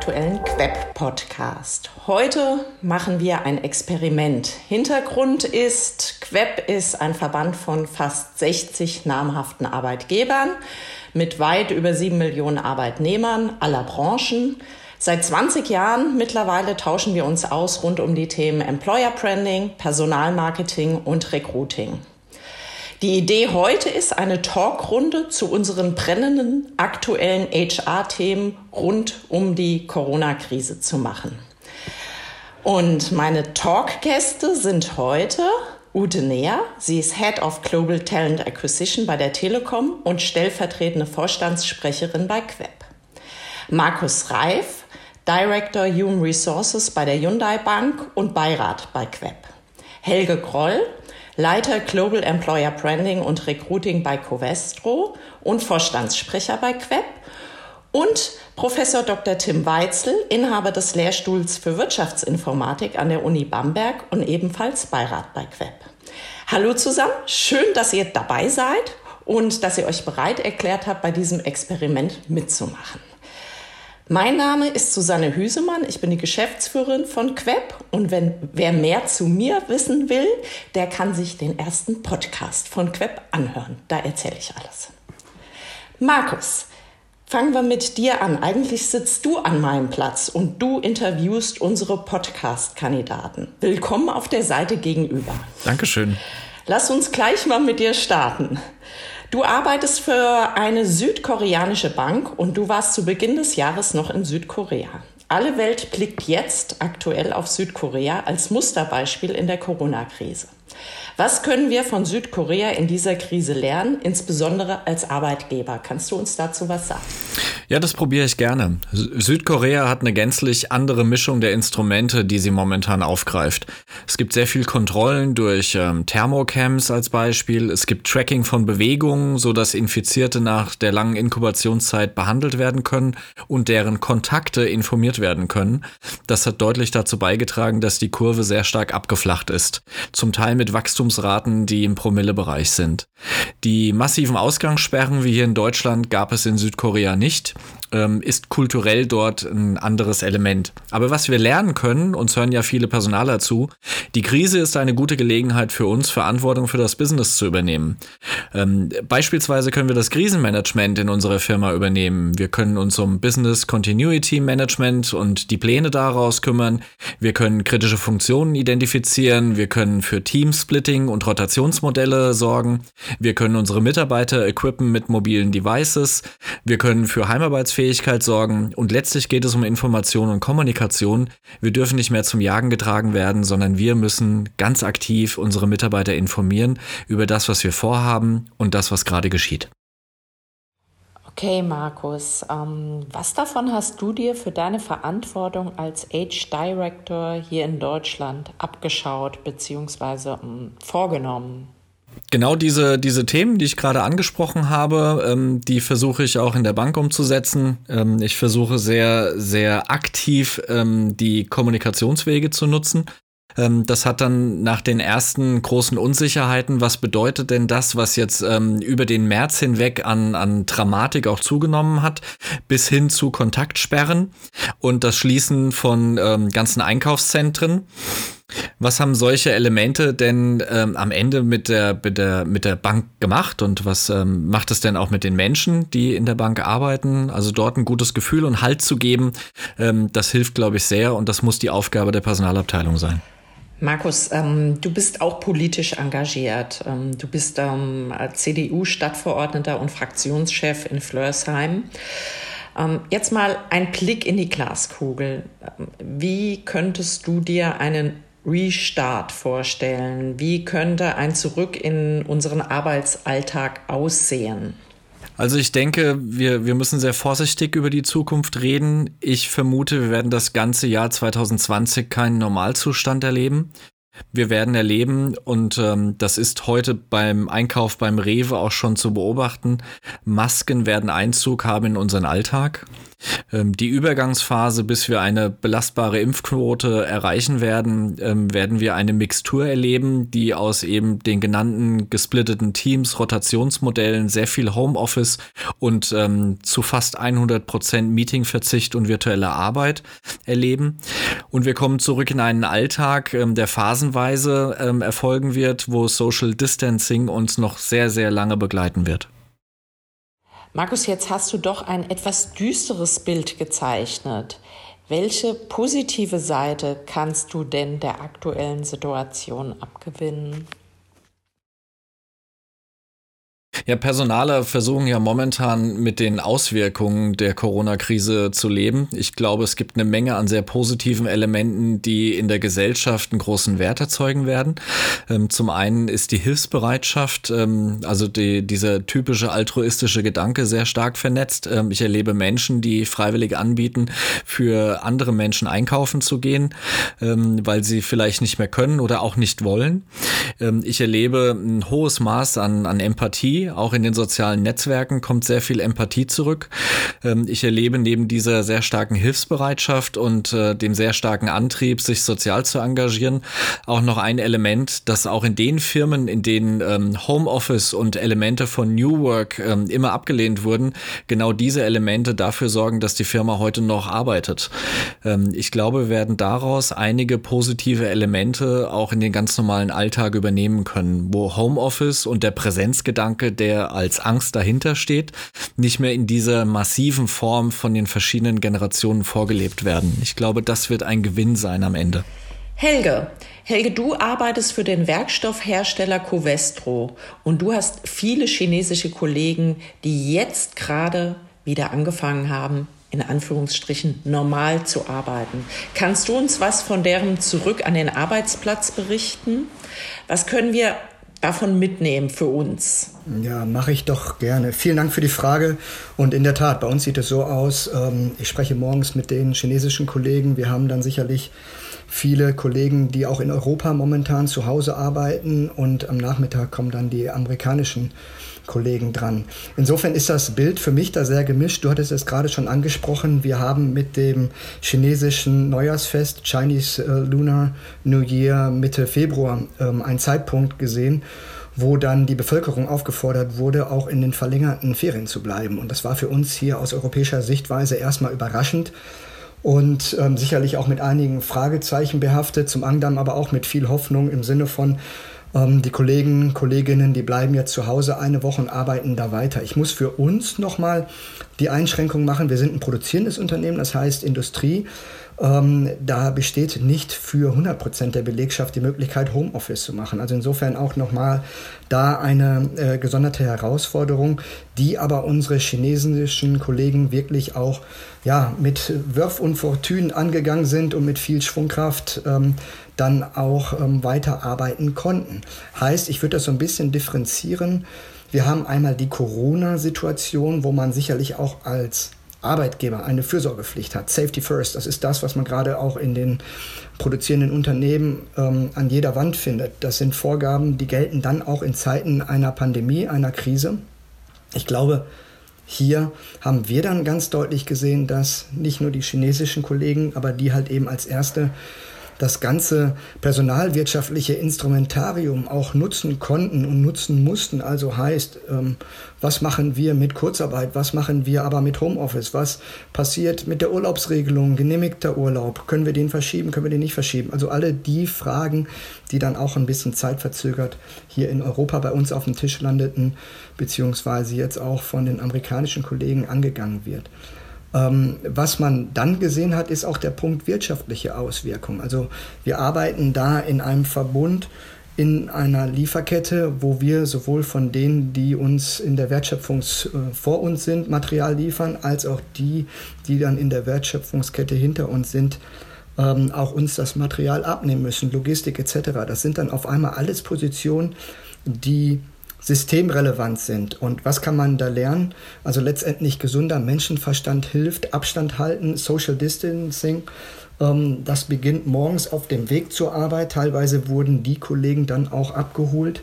aktuellen Queb-Podcast. Heute machen wir ein Experiment. Hintergrund ist, Queb ist ein Verband von fast 60 namhaften Arbeitgebern mit weit über sieben Millionen Arbeitnehmern aller Branchen. Seit 20 Jahren mittlerweile tauschen wir uns aus rund um die Themen Employer Branding, Personalmarketing und Recruiting. Die Idee heute ist eine Talkrunde zu unseren brennenden aktuellen HR-Themen rund um die Corona-Krise zu machen. Und meine Talkgäste sind heute Ute Neher. Sie ist Head of Global Talent Acquisition bei der Telekom und stellvertretende Vorstandssprecherin bei Queb. Markus Reif, Director Human Resources bei der Hyundai Bank und Beirat bei Queb. Helge Groll, Leiter Global Employer Branding und Recruiting bei Covestro und Vorstandssprecher bei Queb und Professor Dr. Tim Weitzel, Inhaber des Lehrstuhls für Wirtschaftsinformatik an der Uni Bamberg und ebenfalls Beirat bei Queb. Hallo zusammen, schön, dass ihr dabei seid und dass ihr euch bereit erklärt habt, bei diesem Experiment mitzumachen. Mein Name ist Susanne Hüsemann, ich bin die Geschäftsführerin von Queb und wenn wer mehr zu mir wissen will, der kann sich den ersten Podcast von Queb anhören. Da erzähle ich alles. Markus, fangen wir mit dir an. Eigentlich sitzt du an meinem Platz und du interviewst unsere Podcast-Kandidaten. Willkommen auf der Seite gegenüber. Dankeschön. Lass uns gleich mal mit dir starten. Du arbeitest für eine südkoreanische Bank und du warst zu Beginn des Jahres noch in Südkorea. Alle Welt blickt jetzt aktuell auf Südkorea als Musterbeispiel in der Corona-Krise. Was können wir von Südkorea in dieser Krise lernen, insbesondere als Arbeitgeber? Kannst du uns dazu was sagen? Ja, das probiere ich gerne. Südkorea hat eine gänzlich andere Mischung der Instrumente, die sie momentan aufgreift. Es gibt sehr viel Kontrollen durch ähm, Thermocams als Beispiel. Es gibt Tracking von Bewegungen, sodass Infizierte nach der langen Inkubationszeit behandelt werden können und deren Kontakte informiert werden können. Das hat deutlich dazu beigetragen, dass die Kurve sehr stark abgeflacht ist. Zum Teil mit Wachstumsraten, die im Promillebereich sind. Die massiven Ausgangssperren wie hier in Deutschland gab es in Südkorea nicht ähm, ist kulturell dort ein anderes Element. Aber was wir lernen können, uns hören ja viele Personaler zu, die Krise ist eine gute Gelegenheit für uns, Verantwortung für das Business zu übernehmen. Ähm, beispielsweise können wir das Krisenmanagement in unserer Firma übernehmen. Wir können uns um Business Continuity Management und die Pläne daraus kümmern. Wir können kritische Funktionen identifizieren. Wir können für Teamsplitting und Rotationsmodelle sorgen. Wir können unsere Mitarbeiter equippen mit mobilen Devices. Wir können für Heimarbeitsfähigkeit Fähigkeit sorgen und letztlich geht es um Information und Kommunikation. Wir dürfen nicht mehr zum Jagen getragen werden, sondern wir müssen ganz aktiv unsere Mitarbeiter informieren über das, was wir vorhaben und das, was gerade geschieht. Okay, Markus, ähm, was davon hast du dir für deine Verantwortung als Age Director hier in Deutschland abgeschaut bzw. Ähm, vorgenommen? Genau diese, diese Themen, die ich gerade angesprochen habe, ähm, die versuche ich auch in der Bank umzusetzen. Ähm, ich versuche sehr, sehr aktiv ähm, die Kommunikationswege zu nutzen. Ähm, das hat dann nach den ersten großen Unsicherheiten, was bedeutet denn das, was jetzt ähm, über den März hinweg an, an Dramatik auch zugenommen hat, bis hin zu Kontaktsperren und das Schließen von ähm, ganzen Einkaufszentren. Was haben solche Elemente denn ähm, am Ende mit der, mit, der, mit der Bank gemacht und was ähm, macht es denn auch mit den Menschen, die in der Bank arbeiten? Also dort ein gutes Gefühl und Halt zu geben, ähm, das hilft, glaube ich, sehr und das muss die Aufgabe der Personalabteilung sein. Markus, ähm, du bist auch politisch engagiert. Ähm, du bist ähm, CDU-Stadtverordneter und Fraktionschef in Flörsheim. Ähm, jetzt mal ein Blick in die Glaskugel. Ähm, wie könntest du dir einen Restart vorstellen? Wie könnte ein Zurück in unseren Arbeitsalltag aussehen? Also ich denke, wir, wir müssen sehr vorsichtig über die Zukunft reden. Ich vermute, wir werden das ganze Jahr 2020 keinen Normalzustand erleben. Wir werden erleben, und ähm, das ist heute beim Einkauf beim Rewe auch schon zu beobachten, Masken werden Einzug haben in unseren Alltag. Ähm, die Übergangsphase, bis wir eine belastbare Impfquote erreichen werden, ähm, werden wir eine Mixtur erleben, die aus eben den genannten gesplitteten Teams, Rotationsmodellen, sehr viel Homeoffice und ähm, zu fast 100 Prozent Meetingverzicht und virtuelle Arbeit erleben. Und wir kommen zurück in einen Alltag, ähm, der phasenweise ähm, erfolgen wird, wo Social Distancing uns noch sehr, sehr lange begleiten wird. Markus, jetzt hast du doch ein etwas düsteres Bild gezeichnet. Welche positive Seite kannst du denn der aktuellen Situation abgewinnen? Ja, Personale versuchen ja momentan mit den Auswirkungen der Corona-Krise zu leben. Ich glaube, es gibt eine Menge an sehr positiven Elementen, die in der Gesellschaft einen großen Wert erzeugen werden. Ähm, zum einen ist die Hilfsbereitschaft, ähm, also die, dieser typische altruistische Gedanke sehr stark vernetzt. Ähm, ich erlebe Menschen, die freiwillig anbieten, für andere Menschen einkaufen zu gehen, weil sie vielleicht nicht mehr können oder auch nicht wollen. ich erlebe ein hohes Maß an, an Empathie auch in den sozialen Netzwerken kommt sehr viel Empathie zurück. Ähm, ich erlebe neben dieser sehr starken Hilfsbereitschaft und äh, dem sehr starken Antrieb, sich sozial zu engagieren, auch noch ein Element, das auch in den Firmen, in denen ähm, Homeoffice und Elemente von New Work ähm, immer abgelehnt wurden, genau diese Elemente dafür sorgen, dass die Firma heute noch arbeitet. Ich glaube, wir werden daraus einige positive Elemente auch in den ganz normalen Alltag übernehmen können, wo Homeoffice und der Präsenzgedanke der als Angst dahinter steht, nicht mehr in dieser massiven Form von den verschiedenen Generationen vorgelebt werden. Ich glaube, das wird ein Gewinn sein am Ende. Helge, Helge, du arbeitest für den Werkstoffhersteller Covestro und du hast viele chinesische Kollegen, die jetzt gerade wieder angefangen haben, in Anführungsstrichen normal zu arbeiten. Kannst du uns was von deren Zurück an den Arbeitsplatz berichten? Was können wir davon mitnehmen für uns? Ja, mache ich doch gerne. Vielen Dank für die Frage. Und in der Tat, bei uns sieht es so aus, ähm, ich spreche morgens mit den chinesischen Kollegen. Wir haben dann sicherlich viele Kollegen, die auch in Europa momentan zu Hause arbeiten. Und am Nachmittag kommen dann die amerikanischen Kollegen dran. Insofern ist das Bild für mich da sehr gemischt. Du hattest es gerade schon angesprochen. Wir haben mit dem chinesischen Neujahrsfest Chinese äh, Lunar New Year Mitte Februar ähm, einen Zeitpunkt gesehen, wo dann die Bevölkerung aufgefordert wurde, auch in den verlängerten Ferien zu bleiben. Und das war für uns hier aus europäischer Sichtweise erstmal überraschend und ähm, sicherlich auch mit einigen Fragezeichen behaftet, zum anderen aber auch mit viel Hoffnung im Sinne von, ähm, die Kollegen, Kolleginnen, die bleiben jetzt zu Hause eine Woche und arbeiten da weiter. Ich muss für uns nochmal die Einschränkung machen. Wir sind ein produzierendes Unternehmen, das heißt Industrie. Ähm, da besteht nicht für 100 Prozent der Belegschaft die Möglichkeit, Homeoffice zu machen. Also insofern auch nochmal da eine äh, gesonderte Herausforderung, die aber unsere chinesischen Kollegen wirklich auch ja, mit Wurf und Fortune angegangen sind und mit viel Schwungkraft ähm, dann auch ähm, weiterarbeiten konnten. Heißt, ich würde das so ein bisschen differenzieren. Wir haben einmal die Corona-Situation, wo man sicherlich auch als Arbeitgeber eine Fürsorgepflicht hat. Safety first, das ist das, was man gerade auch in den produzierenden Unternehmen ähm, an jeder Wand findet. Das sind Vorgaben, die gelten dann auch in Zeiten einer Pandemie, einer Krise. Ich glaube, hier haben wir dann ganz deutlich gesehen, dass nicht nur die chinesischen Kollegen, aber die halt eben als erste das ganze personalwirtschaftliche Instrumentarium auch nutzen konnten und nutzen mussten. Also heißt, ähm, was machen wir mit Kurzarbeit, was machen wir aber mit Homeoffice, was passiert mit der Urlaubsregelung, genehmigter Urlaub, können wir den verschieben, können wir den nicht verschieben. Also alle die Fragen, die dann auch ein bisschen zeitverzögert hier in Europa bei uns auf dem Tisch landeten, beziehungsweise jetzt auch von den amerikanischen Kollegen angegangen wird. Ähm, was man dann gesehen hat, ist auch der Punkt wirtschaftliche Auswirkungen. Also wir arbeiten da in einem Verbund, in einer Lieferkette, wo wir sowohl von denen, die uns in der Wertschöpfung äh, vor uns sind, Material liefern, als auch die, die dann in der Wertschöpfungskette hinter uns sind, ähm, auch uns das Material abnehmen müssen, Logistik etc. Das sind dann auf einmal alles Positionen, die systemrelevant sind. Und was kann man da lernen? Also letztendlich gesunder Menschenverstand hilft, Abstand halten, Social Distancing Ähm, das beginnt morgens auf dem Weg zur Arbeit. Teilweise wurden die Kollegen dann auch abgeholt,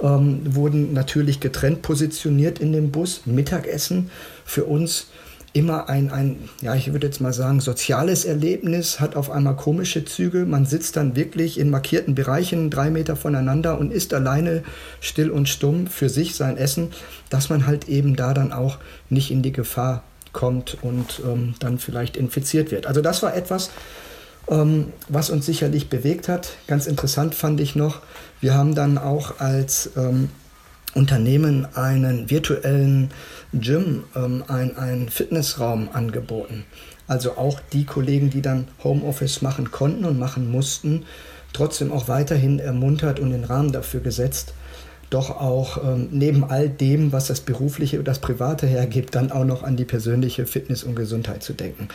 ähm, wurden natürlich getrennt positioniert in dem Bus. Mittagessen für uns immer ein, ein, ja, ich würde jetzt mal sagen, soziales Erlebnis, hat auf einmal komische Züge. Man sitzt dann wirklich in markierten Bereichen drei Meter voneinander und isst alleine still und stumm für sich sein Essen, dass man halt eben da dann auch nicht in die Gefahr kommt und ähm, dann vielleicht infiziert wird. Also das war etwas, ähm, was uns sicherlich bewegt hat. Ganz interessant fand ich noch, wir haben dann auch als ähm, Unternehmen einen virtuellen Gym, ähm, einen Fitnessraum angeboten. Also auch die Kollegen, die dann Homeoffice machen konnten und machen mussten, trotzdem auch weiterhin ermuntert und den Rahmen dafür gesetzt, doch auch ähm, neben all dem, was das berufliche und das private hergibt, dann auch noch an die persönliche Fitness und Gesundheit zu denken.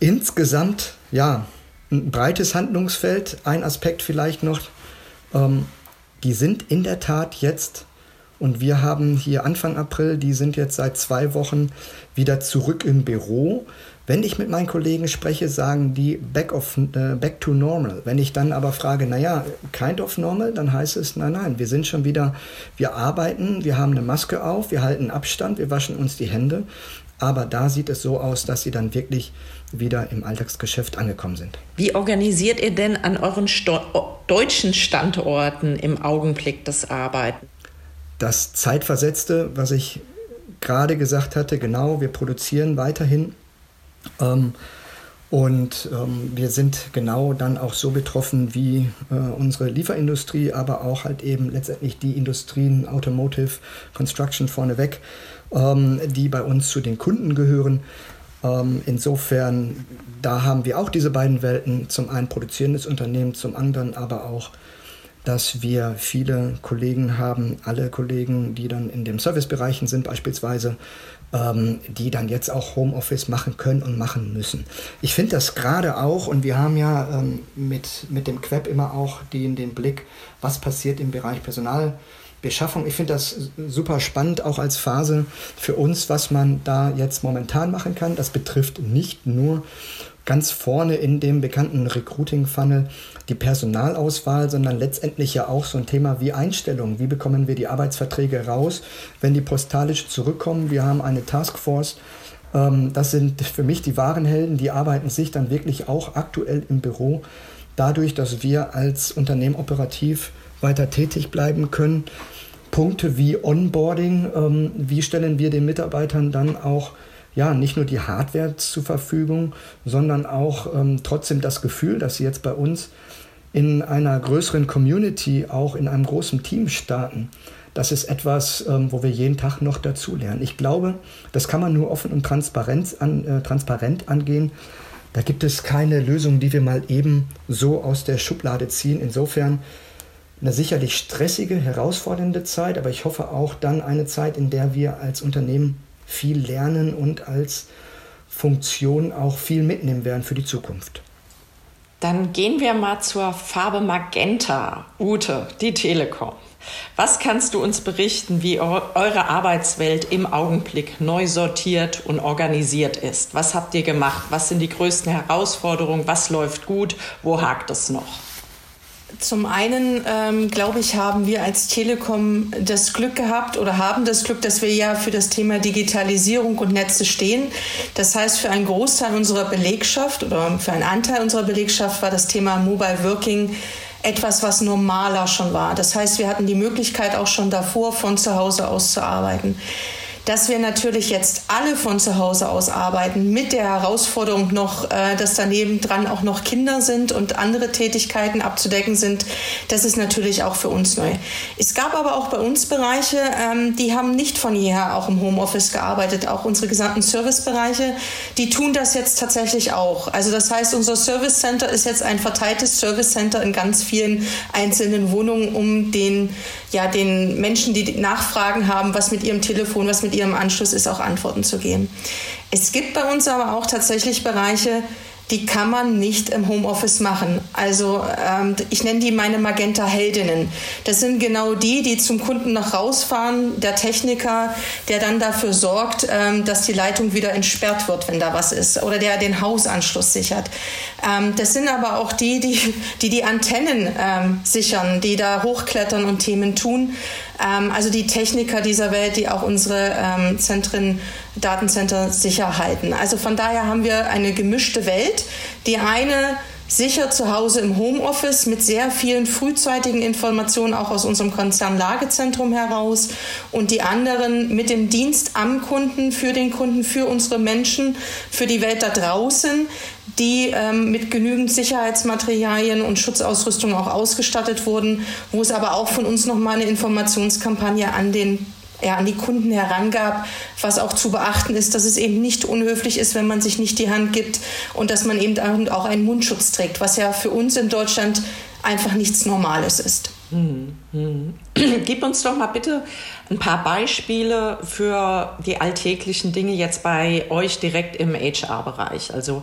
Insgesamt, ja, ein breites Handlungsfeld. Ein Aspekt vielleicht noch, ähm, die sind in der Tat jetzt und wir haben hier Anfang April, die sind jetzt seit zwei Wochen wieder zurück im Büro. Wenn ich mit meinen Kollegen spreche, sagen die back, of, äh, back to normal. Wenn ich dann aber frage, naja, kind of normal, dann heißt es, nein, nein, wir sind schon wieder, wir arbeiten, wir haben eine Maske auf, wir halten Abstand, wir waschen uns die Hände. Aber da sieht es so aus, dass sie dann wirklich wieder im Alltagsgeschäft angekommen sind. Wie organisiert ihr denn an euren Sto deutschen Standorten im Augenblick das Arbeiten? Das Zeitversetzte, was ich gerade gesagt hatte, genau, wir produzieren weiterhin. Ähm, und ähm, wir sind genau dann auch so betroffen wie äh, unsere Lieferindustrie, aber auch halt eben letztendlich die Industrien, Automotive, Construction vorneweg, ähm, die bei uns zu den Kunden gehören. Ähm, insofern, da haben wir auch diese beiden Welten, zum einen produzierendes Unternehmen, zum anderen aber auch dass wir viele Kollegen haben, alle Kollegen, die dann in den Servicebereichen sind beispielsweise, ähm, die dann jetzt auch Homeoffice machen können und machen müssen. Ich finde das gerade auch, und wir haben ja ähm, mit, mit dem Queb immer auch den, den Blick, was passiert im Bereich Personalbeschaffung. Ich finde das super spannend, auch als Phase für uns, was man da jetzt momentan machen kann. Das betrifft nicht nur ganz vorne in dem bekannten Recruiting-Funnel die Personalauswahl, sondern letztendlich ja auch so ein Thema wie Einstellung. Wie bekommen wir die Arbeitsverträge raus, wenn die postalisch zurückkommen? Wir haben eine Taskforce. Ähm, das sind für mich die wahren Helden, die arbeiten sich dann wirklich auch aktuell im Büro. Dadurch, dass wir als Unternehmen operativ weiter tätig bleiben können. Punkte wie Onboarding, ähm, wie stellen wir den Mitarbeitern dann auch ja, nicht nur die Hardware zur Verfügung, sondern auch ähm, trotzdem das Gefühl, dass sie jetzt bei uns in einer größeren Community, auch in einem großen Team starten. Das ist etwas, ähm, wo wir jeden Tag noch dazulernen. Ich glaube, das kann man nur offen und transparent, an, äh, transparent angehen. Da gibt es keine Lösung, die wir mal eben so aus der Schublade ziehen. Insofern eine sicherlich stressige, herausfordernde Zeit, aber ich hoffe auch dann eine Zeit, in der wir als Unternehmen viel lernen und als Funktion auch viel mitnehmen werden für die Zukunft. Dann gehen wir mal zur Farbe Magenta. Ute, die Telekom. Was kannst du uns berichten, wie eure Arbeitswelt im Augenblick neu sortiert und organisiert ist? Was habt ihr gemacht? Was sind die größten Herausforderungen? Was läuft gut? Wo hakt es noch? Zum einen, ähm, glaube ich, haben wir als Telekom das Glück gehabt oder haben das Glück, dass wir ja für das Thema Digitalisierung und Netze stehen. Das heißt, für einen Großteil unserer Belegschaft oder für einen Anteil unserer Belegschaft war das Thema Mobile Working etwas, was normaler schon war. Das heißt, wir hatten die Möglichkeit auch schon davor von zu Hause aus zu arbeiten dass wir natürlich jetzt alle von zu Hause aus arbeiten, mit der Herausforderung noch, äh, dass daneben dran auch noch Kinder sind und andere Tätigkeiten abzudecken sind, das ist natürlich auch für uns neu. Es gab aber auch bei uns Bereiche, ähm, die haben nicht von jeher auch im Homeoffice gearbeitet, auch unsere gesamten Servicebereiche, die tun das jetzt tatsächlich auch. Also das heißt, unser Service Center ist jetzt ein verteiltes Service Center in ganz vielen einzelnen Wohnungen, um den, ja, den Menschen, die Nachfragen haben, was mit ihrem Telefon, was mit ihrem Anschluss ist, auch Antworten zu geben. Es gibt bei uns aber auch tatsächlich Bereiche, die kann man nicht im Homeoffice machen. Also ähm, ich nenne die meine Magenta-Heldinnen. Das sind genau die, die zum Kunden noch rausfahren, der Techniker, der dann dafür sorgt, ähm, dass die Leitung wieder entsperrt wird, wenn da was ist, oder der den Hausanschluss sichert. Ähm, das sind aber auch die, die die, die Antennen ähm, sichern, die da hochklettern und Themen tun. Ähm, also die Techniker dieser Welt, die auch unsere ähm, Zentren, Datencenter sicher halten. Also von daher haben wir eine gemischte Welt. Die eine sicher zu Hause im Homeoffice mit sehr vielen frühzeitigen Informationen auch aus unserem Konzernlagezentrum heraus und die anderen mit dem Dienst am Kunden, für den Kunden, für unsere Menschen, für die Welt da draußen, die ähm, mit genügend Sicherheitsmaterialien und Schutzausrüstung auch ausgestattet wurden, wo es aber auch von uns nochmal eine Informationskampagne an den ja, an die Kunden herangab, was auch zu beachten ist, dass es eben nicht unhöflich ist, wenn man sich nicht die Hand gibt und dass man eben auch einen Mundschutz trägt, was ja für uns in Deutschland einfach nichts Normales ist. Hm, hm. Gib uns doch mal bitte ein paar Beispiele für die alltäglichen Dinge jetzt bei euch direkt im HR-Bereich. Also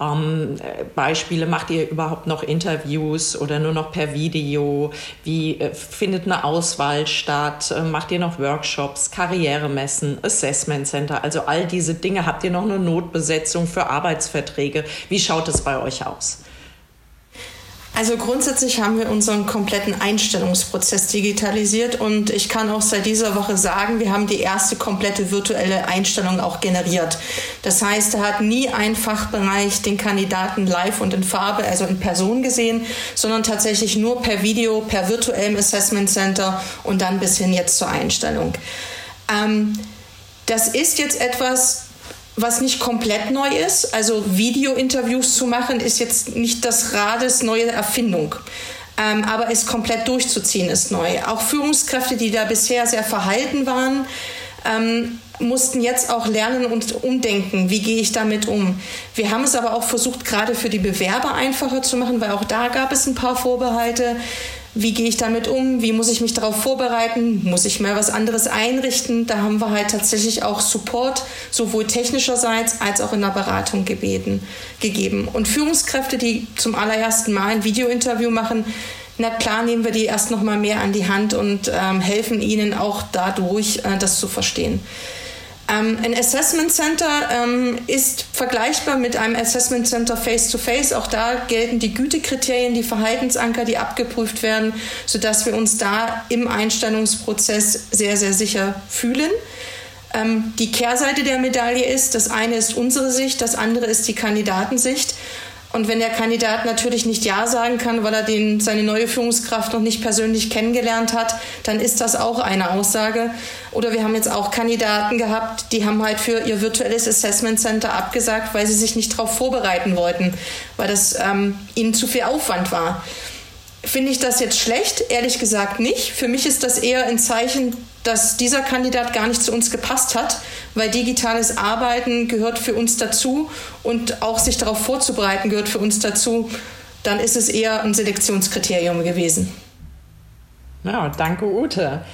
ähm, Beispiele, macht ihr überhaupt noch Interviews oder nur noch per Video? Wie äh, findet eine Auswahl statt? Äh, macht ihr noch Workshops, Karrieremessen, Assessment Center? Also all diese Dinge. Habt ihr noch eine Notbesetzung für Arbeitsverträge? Wie schaut es bei euch aus? Also grundsätzlich haben wir unseren kompletten Einstellungsprozess digitalisiert und ich kann auch seit dieser Woche sagen, wir haben die erste komplette virtuelle Einstellung auch generiert. Das heißt, da hat nie ein Fachbereich den Kandidaten live und in Farbe, also in Person gesehen, sondern tatsächlich nur per Video, per virtuellem Assessment Center und dann bis hin jetzt zur Einstellung. Ähm, das ist jetzt etwas, was nicht komplett neu ist. Also Video-Interviews zu machen, ist jetzt nicht das Rades neue Erfindung. Ähm, aber es komplett durchzuziehen ist neu. Auch Führungskräfte, die da bisher sehr verhalten waren, ähm, mussten jetzt auch lernen und umdenken, wie gehe ich damit um. Wir haben es aber auch versucht, gerade für die Bewerber einfacher zu machen, weil auch da gab es ein paar Vorbehalte wie gehe ich damit um, wie muss ich mich darauf vorbereiten, muss ich mal was anderes einrichten. Da haben wir halt tatsächlich auch Support, sowohl technischerseits als auch in der Beratung gebeten, gegeben. Und Führungskräfte, die zum allerersten Mal ein Videointerview machen, na klar nehmen wir die erst noch mal mehr an die Hand und ähm, helfen ihnen auch dadurch, äh, das zu verstehen. Ähm, ein Assessment Center ähm, ist vergleichbar mit einem Assessment Center Face-to-Face. -face. Auch da gelten die Gütekriterien, die Verhaltensanker, die abgeprüft werden, sodass wir uns da im Einstellungsprozess sehr, sehr sicher fühlen. Ähm, die Kehrseite der Medaille ist, das eine ist unsere Sicht, das andere ist die Kandidatensicht. Und wenn der Kandidat natürlich nicht Ja sagen kann, weil er den, seine neue Führungskraft noch nicht persönlich kennengelernt hat, dann ist das auch eine Aussage. Oder wir haben jetzt auch Kandidaten gehabt, die haben halt für ihr virtuelles Assessment Center abgesagt, weil sie sich nicht darauf vorbereiten wollten, weil das ähm, ihnen zu viel Aufwand war. Finde ich das jetzt schlecht? Ehrlich gesagt nicht. Für mich ist das eher ein Zeichen, dass dieser Kandidat gar nicht zu uns gepasst hat, weil digitales Arbeiten gehört für uns dazu und auch sich darauf vorzubereiten gehört für uns dazu. Dann ist es eher ein Selektionskriterium gewesen. Ja, danke Ute.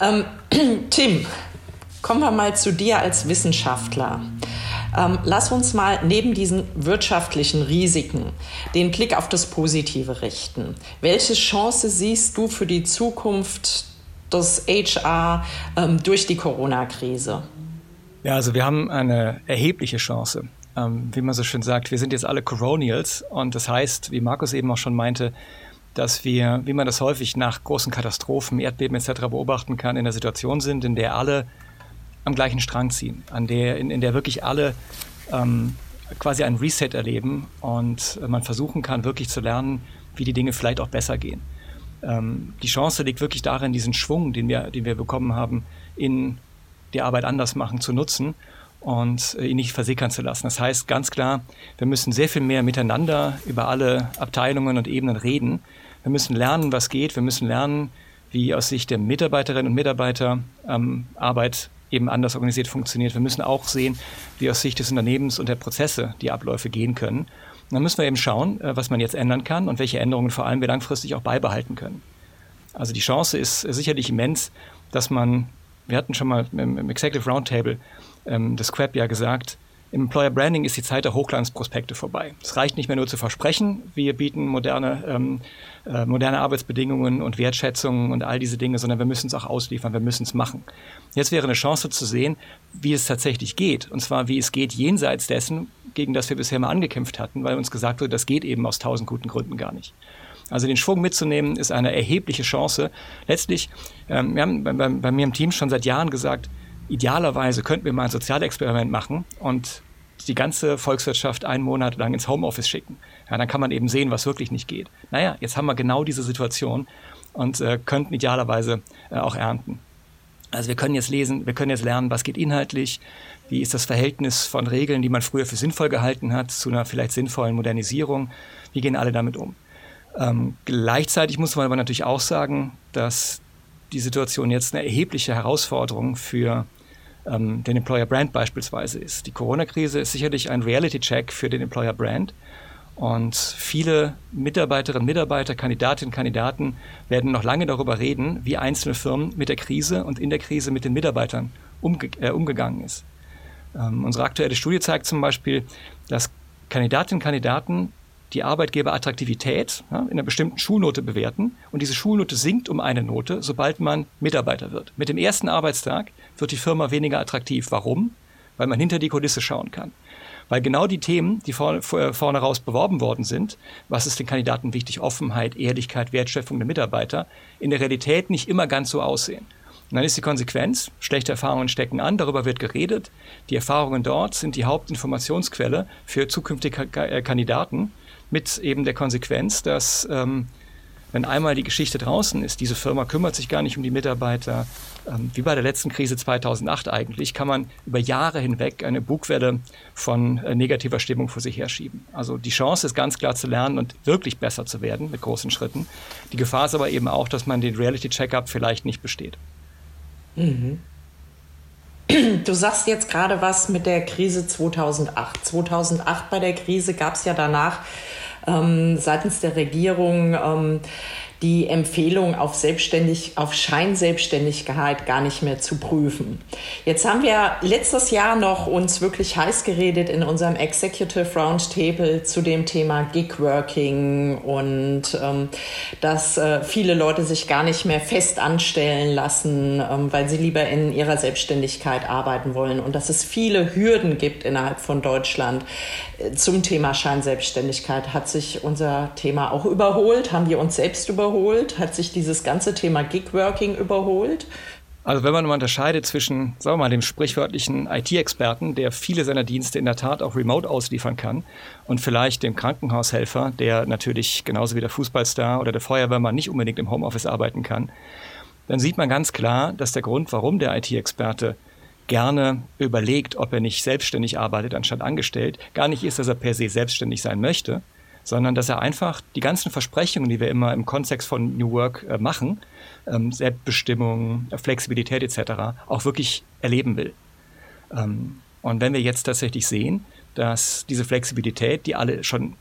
Ähm, Tim, kommen wir mal zu dir als Wissenschaftler. Ähm, lass uns mal neben diesen wirtschaftlichen Risiken den Blick auf das Positive richten. Welche Chance siehst du für die Zukunft des HR ähm, durch die Corona-Krise? Ja, also wir haben eine erhebliche Chance. Ähm, wie man so schön sagt, wir sind jetzt alle Coronials und das heißt, wie Markus eben auch schon meinte, dass wir, wie man das häufig nach großen Katastrophen, Erdbeben etc. beobachten kann, in der Situation sind, in der alle am gleichen Strang ziehen, an der, in, in der wirklich alle ähm, quasi ein Reset erleben und man versuchen kann, wirklich zu lernen, wie die Dinge vielleicht auch besser gehen. Ähm, die Chance liegt wirklich darin, diesen Schwung, den wir, den wir bekommen haben, in die Arbeit anders machen zu nutzen und äh, ihn nicht versickern zu lassen. Das heißt ganz klar, wir müssen sehr viel mehr miteinander über alle Abteilungen und Ebenen reden. Wir müssen lernen, was geht. Wir müssen lernen, wie aus Sicht der Mitarbeiterinnen und Mitarbeiter ähm, Arbeit eben anders organisiert funktioniert. Wir müssen auch sehen, wie aus Sicht des Unternehmens und der Prozesse die Abläufe gehen können. Dann müssen wir eben schauen, äh, was man jetzt ändern kann und welche Änderungen vor allem wir langfristig auch beibehalten können. Also die Chance ist sicherlich immens, dass man, wir hatten schon mal im Executive Roundtable ähm, des Queb ja gesagt, Im Employer Branding ist die Zeit der Hochglanzprospekte vorbei. Es reicht nicht mehr nur zu versprechen, wir bieten moderne, ähm, äh, moderne Arbeitsbedingungen und Wertschätzungen und all diese Dinge, sondern wir müssen es auch ausliefern, wir müssen es machen. Jetzt wäre eine Chance zu sehen, wie es tatsächlich geht. Und zwar, wie es geht jenseits dessen, gegen das wir bisher mal angekämpft hatten, weil uns gesagt wurde, das geht eben aus tausend guten Gründen gar nicht. Also den Schwung mitzunehmen, ist eine erhebliche Chance. Letztlich, ähm, wir haben bei, bei, bei mir im Team schon seit Jahren gesagt, idealerweise könnten wir mal ein Sozialexperiment machen und die ganze Volkswirtschaft einen Monat lang ins Homeoffice schicken. Ja, dann kann man eben sehen, was wirklich nicht geht. Naja, jetzt haben wir genau diese Situation und äh, könnten idealerweise äh, auch ernten. Also wir können jetzt lesen, wir können jetzt lernen, was geht inhaltlich, wie ist das Verhältnis von Regeln, die man früher für sinnvoll gehalten hat, zu einer vielleicht sinnvollen Modernisierung, wie gehen alle damit um. Ähm, gleichzeitig muss man aber natürlich auch sagen, dass die Situation jetzt eine erhebliche Herausforderung für ähm, den Employer Brand beispielsweise ist. Die Corona-Krise ist sicherlich ein Reality-Check für den Employer Brand. Und viele Mitarbeiterinnen, Mitarbeiter, Kandidatinnen, Kandidaten werden noch lange darüber reden, wie einzelne Firmen mit der Krise und in der Krise mit den Mitarbeitern umge äh, umgegangen ist. Ähm, unsere aktuelle Studie zeigt zum Beispiel, dass Kandidatinnen und Kandidaten die Arbeitgeberattraktivität ja, in einer bestimmten Schulnote bewerten und diese Schulnote sinkt um eine Note, sobald man Mitarbeiter wird. Mit dem ersten Arbeitstag wird die Firma weniger attraktiv. Warum? Weil man hinter die Kulisse schauen kann. Weil genau die Themen, die vorne, vorne raus beworben worden sind, was ist den Kandidaten wichtig, Offenheit, Ehrlichkeit, Wertschöpfung der Mitarbeiter, in der Realität nicht immer ganz so aussehen. Und dann ist die Konsequenz, schlechte Erfahrungen stecken an, darüber wird geredet. Die Erfahrungen dort sind die Hauptinformationsquelle für zukünftige Kandidaten mit eben der Konsequenz, dass ähm, wenn einmal die Geschichte draußen ist, diese Firma kümmert sich gar nicht um die Mitarbeiter, ähm, wie bei der letzten Krise 2008 eigentlich, kann man über Jahre hinweg eine Bugwelle von äh, negativer Stimmung vor sich herschieben. Also die Chance ist ganz klar zu lernen und wirklich besser zu werden mit großen Schritten. Die Gefahr ist aber eben auch, dass man den Reality-Checkup vielleicht nicht besteht. Mhm. Du sagst jetzt gerade was mit der Krise 2008. 2008 bei der Krise gab es ja danach ähm, seitens der Regierung ähm, die Empfehlung auf Selbstständig, auf Scheinselbstständigkeit gar nicht mehr zu prüfen. Jetzt haben wir letztes Jahr noch uns wirklich heiß geredet in unserem Executive Roundtable zu dem Thema Gigworking und ähm, dass äh, viele Leute sich gar nicht mehr fest anstellen lassen, ähm, weil sie lieber in ihrer Selbstständigkeit arbeiten wollen und dass es viele Hürden gibt innerhalb von Deutschland. Äh, zum Thema Scheinselbstständigkeit hat sich unser Thema auch überholt, haben wir uns selbst überholt überholt? Hat sich dieses ganze Thema Gigworking überholt? Also wenn man mal unterscheidet zwischen, sagen wir mal, dem sprichwörtlichen IT-Experten, der viele seiner Dienste in der Tat auch remote ausliefern kann, und vielleicht dem Krankenhaushelfer, der natürlich genauso wie der Fußballstar oder der Feuerwehrmann nicht unbedingt im Homeoffice arbeiten kann, dann sieht man ganz klar, dass der Grund, warum der IT-Experte gerne überlegt, ob er nicht selbstständig arbeitet anstatt angestellt, gar nicht ist, dass er per se selbstständig sein möchte, sondern dass er einfach die ganzen Versprechungen, die wir immer im Kontext von New Work äh, machen, ähm, Selbstbestimmung, Flexibilität etc., auch wirklich erleben will. Ähm, und wenn wir jetzt tatsächlich sehen, dass diese Flexibilität, die alle schon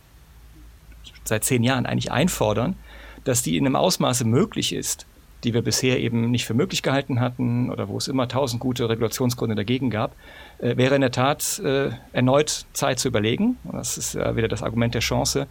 seit zehn Jahren eigentlich einfordern, dass die in einem Ausmaße möglich ist, die wir bisher eben nicht für möglich gehalten hatten oder wo es immer tausend gute Regulationsgründe dagegen gab, äh, wäre in der Tat äh, erneut Zeit zu überlegen, das ist ja wieder das Argument der Chance,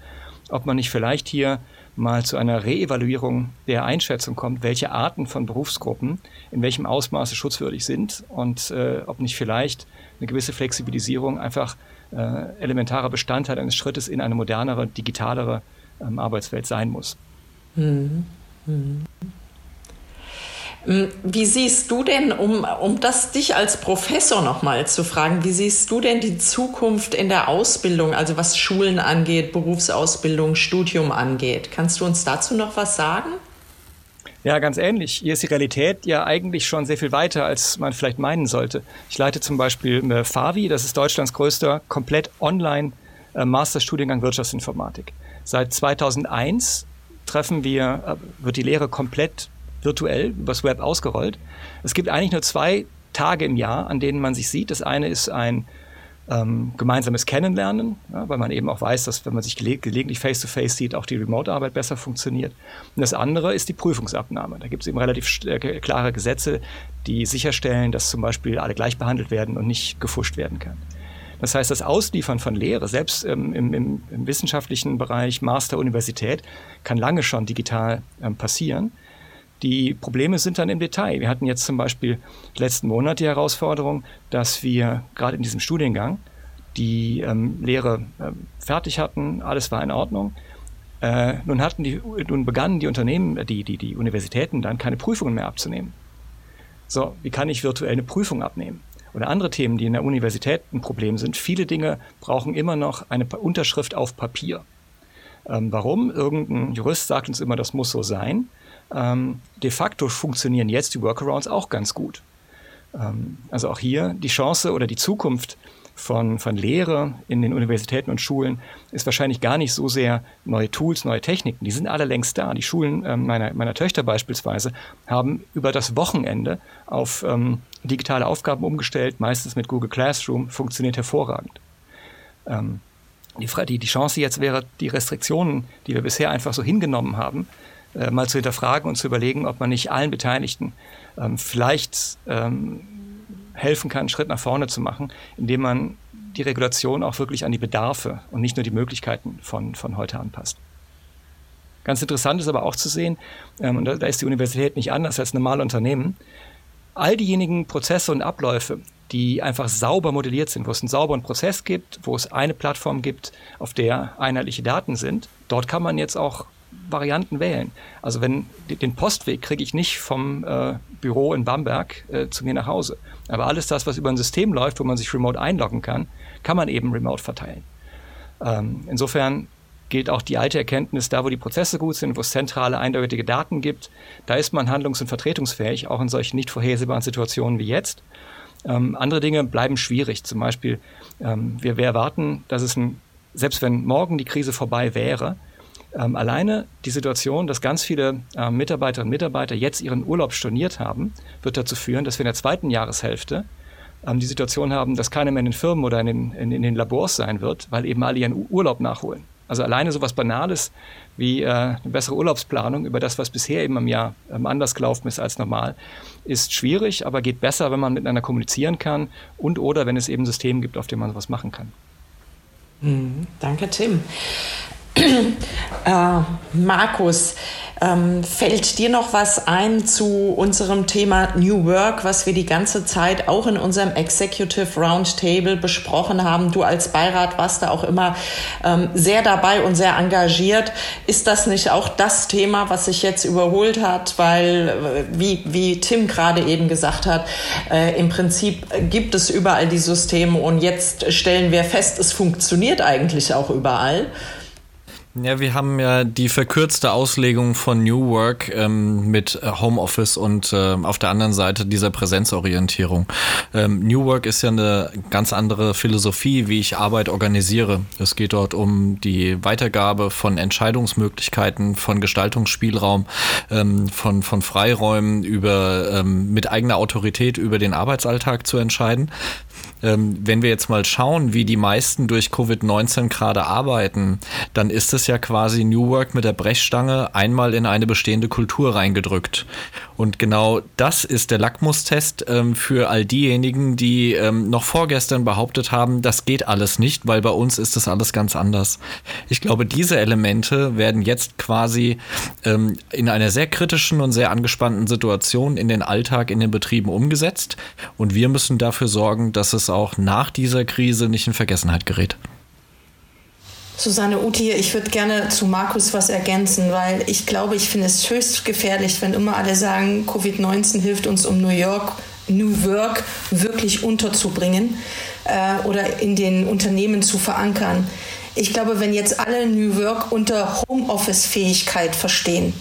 ob man nicht vielleicht hier mal zu einer Reevaluierung der Einschätzung kommt, welche Arten von Berufsgruppen in welchem Ausmaße schutzwürdig sind und äh, ob nicht vielleicht eine gewisse Flexibilisierung einfach äh, elementarer Bestandteil eines Schrittes in eine modernere, digitalere ähm, Arbeitswelt sein muss. Mhm. Mhm. Hm, wie siehst du denn, um, um das dich als Professor nochmal zu fragen, wie siehst du denn die Zukunft in der Ausbildung, also was Schulen angeht, Berufsausbildung, Studium angeht? Kannst du uns dazu noch was sagen? Ja, ganz ähnlich. Hier ist die Realität ja eigentlich schon sehr viel weiter, als man vielleicht meinen sollte. Ich leite zum Beispiel äh, FAVI, das ist Deutschlands größter komplett online äh, Masterstudiengang Wirtschaftsinformatik. Seit 2001 treffen wir, äh, wird die Lehre komplett virtuell übers Web ausgerollt. Es gibt eigentlich nur zwei Tage im Jahr, an denen man sich sieht. Das eine ist ein ähm, gemeinsames Kennenlernen, ja, weil man eben auch weiß, dass wenn man sich geleg gelegentlich face-to-face -face sieht, auch die Remote-Arbeit besser funktioniert. Und das andere ist die Prüfungsabnahme. Da gibt es eben relativ äh, klare Gesetze, die sicherstellen, dass zum Beispiel alle gleich behandelt werden und nicht gefuscht werden kann. Das heißt, das Ausliefern von Lehre, selbst ähm, im, im, im, wissenschaftlichen Bereich, Master, Universität, kann lange schon digital ähm, passieren. Die Probleme sind dann im Detail. Wir hatten jetzt zum Beispiel letzten Monat die Herausforderung, dass wir gerade in diesem Studiengang die ähm, Lehre äh, fertig hatten, alles war in Ordnung. Äh, nun, hatten die, nun begannen die Unternehmen, die, die, die Universitäten dann keine Prüfungen mehr abzunehmen. So, wie kann ich virtuell eine Prüfung abnehmen? Oder andere Themen, die in der Universität ein Problem sind. Viele Dinge brauchen immer noch eine Unterschrift auf Papier. Ähm, warum? Irgendein Jurist sagt uns immer, das muss so sein. Ähm, de facto funktionieren jetzt die Workarounds auch ganz gut. Ähm, also auch hier die Chance oder die Zukunft von, von Lehre in den Universitäten und Schulen ist wahrscheinlich gar nicht so sehr neue Tools, neue Techniken. Die sind alle längst da. Die Schulen ähm, meiner, meiner Töchter beispielsweise haben über das Wochenende auf ähm, digitale Aufgaben umgestellt, meistens mit Google Classroom, funktioniert hervorragend. Ähm, die, die, die Chance jetzt wäre, die Restriktionen, die wir bisher einfach so hingenommen haben, äh, mal zu hinterfragen und zu überlegen, ob man nicht allen Beteiligten ähm, vielleicht ähm, helfen kann, einen Schritt nach vorne zu machen, indem man die Regulation auch wirklich an die Bedarfe und nicht nur die Möglichkeiten von, von heute anpasst. Ganz interessant ist aber auch zu sehen, ähm, und da, da ist die Universität nicht anders als normale Unternehmen, all diejenigen Prozesse und Abläufe, die einfach sauber modelliert sind, wo es einen sauberen Prozess gibt, wo es eine Plattform gibt, auf der einheitliche Daten sind, dort kann man jetzt auch Varianten wählen. Also wenn den Postweg kriege ich nicht vom äh, Büro in Bamberg äh, zu mir nach Hause. Aber alles das, was über ein System läuft, wo man sich remote einloggen kann, kann man eben remote verteilen. Ähm, insofern gilt auch die alte Erkenntnis, da wo die Prozesse gut sind, wo es zentrale, eindeutige Daten gibt, da ist man handlungs- und vertretungsfähig, auch in solchen nicht vorhersehbaren Situationen wie jetzt. Ähm, andere Dinge bleiben schwierig. Zum Beispiel, ähm, wir, wir erwarten, dass es ein, selbst wenn morgen die Krise vorbei wäre, ähm, alleine die Situation, dass ganz viele äh, Mitarbeiterinnen und Mitarbeiter jetzt ihren Urlaub storniert haben, wird dazu führen, dass wir in der zweiten Jahreshälfte ähm, die Situation haben, dass keiner mehr in den Firmen oder in den, in, in den Labors sein wird, weil eben alle ihren Urlaub nachholen. Also alleine so etwas Banales wie äh, eine bessere Urlaubsplanung über das, was bisher eben im Jahr ähm, anders gelaufen ist als normal, ist schwierig, aber geht besser, wenn man miteinander kommunizieren kann und oder wenn es eben Systeme gibt, auf denen man sowas machen kann. Mhm, danke, Tim. Äh, Markus, ähm, fällt dir noch was ein zu unserem Thema New Work, was wir die ganze Zeit auch in unserem Executive Roundtable besprochen haben? Du als Beirat warst da auch immer ähm, sehr dabei und sehr engagiert. Ist das nicht auch das Thema, was sich jetzt überholt hat? Weil, äh, wie, wie Tim gerade eben gesagt hat, äh, im Prinzip gibt es überall die Systeme und jetzt stellen wir fest, es funktioniert eigentlich auch überall. Ja, wir haben ja die verkürzte Auslegung von New Work ähm, mit äh, Homeoffice und äh, auf der anderen Seite dieser Präsenzorientierung. Ähm, New Work ist ja eine ganz andere Philosophie, wie ich Arbeit organisiere. Es geht dort um die Weitergabe von Entscheidungsmöglichkeiten, von Gestaltungsspielraum, ähm, von, von Freiräumen über ähm, mit eigener Autorität über den Arbeitsalltag zu entscheiden. Ähm, wenn wir jetzt mal schauen, wie die meisten durch Covid-19 gerade arbeiten, dann ist es ja quasi New Work mit der Brechstange einmal in eine bestehende Kultur reingedrückt. Und genau das ist der Lackmustest ähm, für all diejenigen, die ähm, noch vorgestern behauptet haben, das geht alles nicht, weil bei uns ist das alles ganz anders. Ich glaube, diese Elemente werden jetzt quasi ähm, in einer sehr kritischen und sehr angespannten Situation in den Alltag in den Betrieben umgesetzt. Und wir müssen dafür sorgen, dass es auch nach dieser Krise nicht in Vergessenheit gerät. Susanne Uti, ich würde gerne zu Markus was ergänzen, weil ich glaube, ich finde es höchst gefährlich, wenn immer alle sagen, Covid-19 hilft uns, um New York, New Work wirklich unterzubringen äh, oder in den Unternehmen zu verankern. Ich glaube, wenn jetzt alle New Work unter Homeoffice-Fähigkeit verstehen,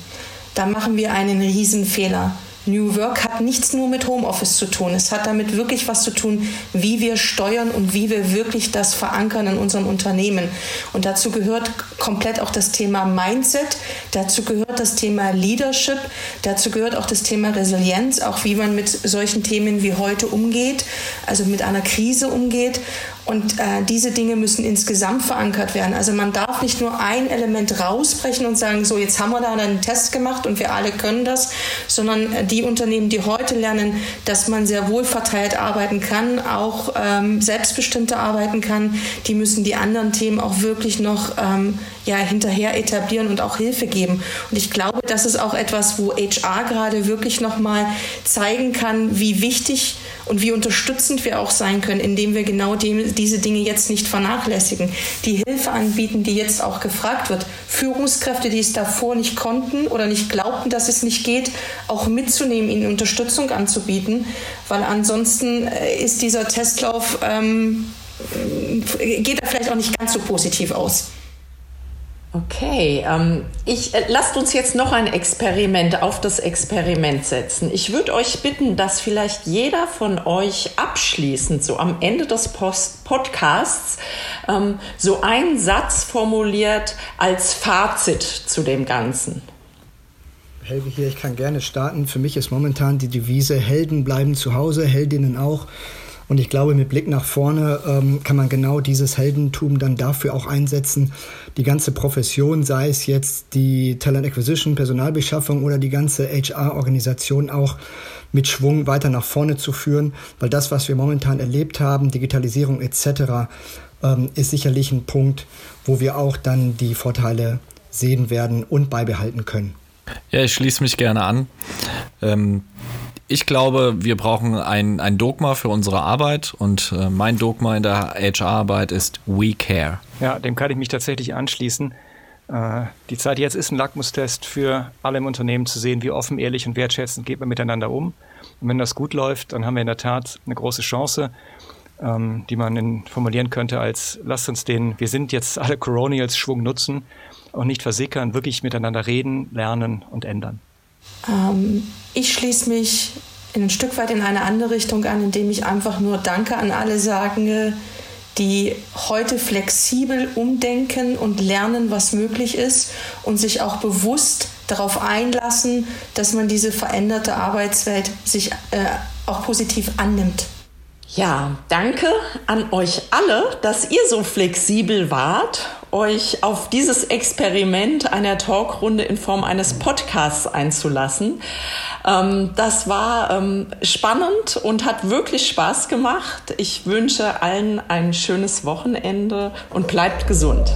dann machen wir einen Riesenfehler. New Work hat nichts nur mit Homeoffice zu tun. Es hat damit wirklich was zu tun, wie wir steuern und wie wir wirklich das verankern in unserem Unternehmen. Und dazu gehört komplett auch das Thema Mindset, dazu gehört das Thema Leadership, dazu gehört auch das Thema Resilienz, auch wie man mit solchen Themen wie heute umgeht, also mit einer Krise umgeht. Und äh, diese Dinge müssen insgesamt verankert werden. Also man darf nicht nur ein Element rausbrechen und sagen, so jetzt haben wir da einen Test gemacht und wir alle können das, sondern äh, die Unternehmen, die heute lernen, dass man sehr wohl verteilt arbeiten kann, auch ähm, selbstbestimmter arbeiten kann, die müssen die anderen Themen auch wirklich noch ähm, ja, hinterher etablieren und auch Hilfe geben. Und ich glaube, das ist auch etwas, wo HR gerade wirklich nochmal zeigen kann, wie wichtig und wie unterstützend wir auch sein können, indem wir genau dem, diese Dinge jetzt nicht vernachlässigen. Die Hilfe anbieten, die jetzt auch gefragt wird. Führungskräfte, die es davor nicht konnten oder nicht glaubten, dass es nicht geht, auch mitzunehmen, ihnen Unterstützung anzubieten, weil ansonsten äh, ist dieser Testlauf, ähm, geht er vielleicht auch nicht ganz so positiv aus. Okay, ähm, ich, äh, lasst uns jetzt noch ein Experiment auf das Experiment setzen. Ich würde euch bitten, dass vielleicht jeder von euch abschließend, so am Ende des Post Podcasts, ähm, so einen Satz formuliert als Fazit zu dem Ganzen. Helge hier, ich kann gerne starten. Für mich ist momentan die Devise, Helden bleiben zu Hause, Heldinnen auch. Und ich glaube, mit Blick nach vorne ähm, kann man genau dieses Heldentum dann dafür auch einsetzen, die ganze Profession, sei es jetzt die Talent Acquisition, Personalbeschaffung oder die ganze HR-Organisation auch mit Schwung weiter nach vorne zu führen, weil das, was wir momentan erlebt haben, Digitalisierung etc., ähm, ist sicherlich ein Punkt, wo wir auch dann die Vorteile sehen werden und beibehalten können. Ja, ich schließe mich gerne an. Ähm, ich glaube, wir brauchen ein, ein Dogma für unsere Arbeit und äh, mein Dogma in der HR-Arbeit ist We Care. Ja, dem kann ich mich tatsächlich anschließen. Äh, die Zeit jetzt ist ein Lackmustest für alle im Unternehmen zu sehen, wie offen, ehrlich und wertschätzend geht man miteinander um. Und wenn das gut läuft, dann haben wir in der Tat eine große Chance, ähm, die man formulieren könnte als, lasst uns den, wir sind jetzt alle Coronials Schwung nutzen und nicht versickern, wirklich miteinander reden, lernen und ändern. Ähm, ich schließe mich ein Stück weit in eine andere Richtung an, indem ich einfach nur Danke an alle sage, die heute flexibel umdenken und lernen, was möglich ist und sich auch bewusst darauf einlassen, dass man diese veränderte Arbeitswelt sich äh, auch positiv annimmt. Ja, danke an euch alle, dass ihr so flexibel wart, euch auf dieses Experiment einer Talkrunde in Form eines Podcasts einzulassen. Ähm, das war ähm, spannend und hat wirklich Spaß gemacht. Ich wünsche allen ein schönes Wochenende und bleibt gesund.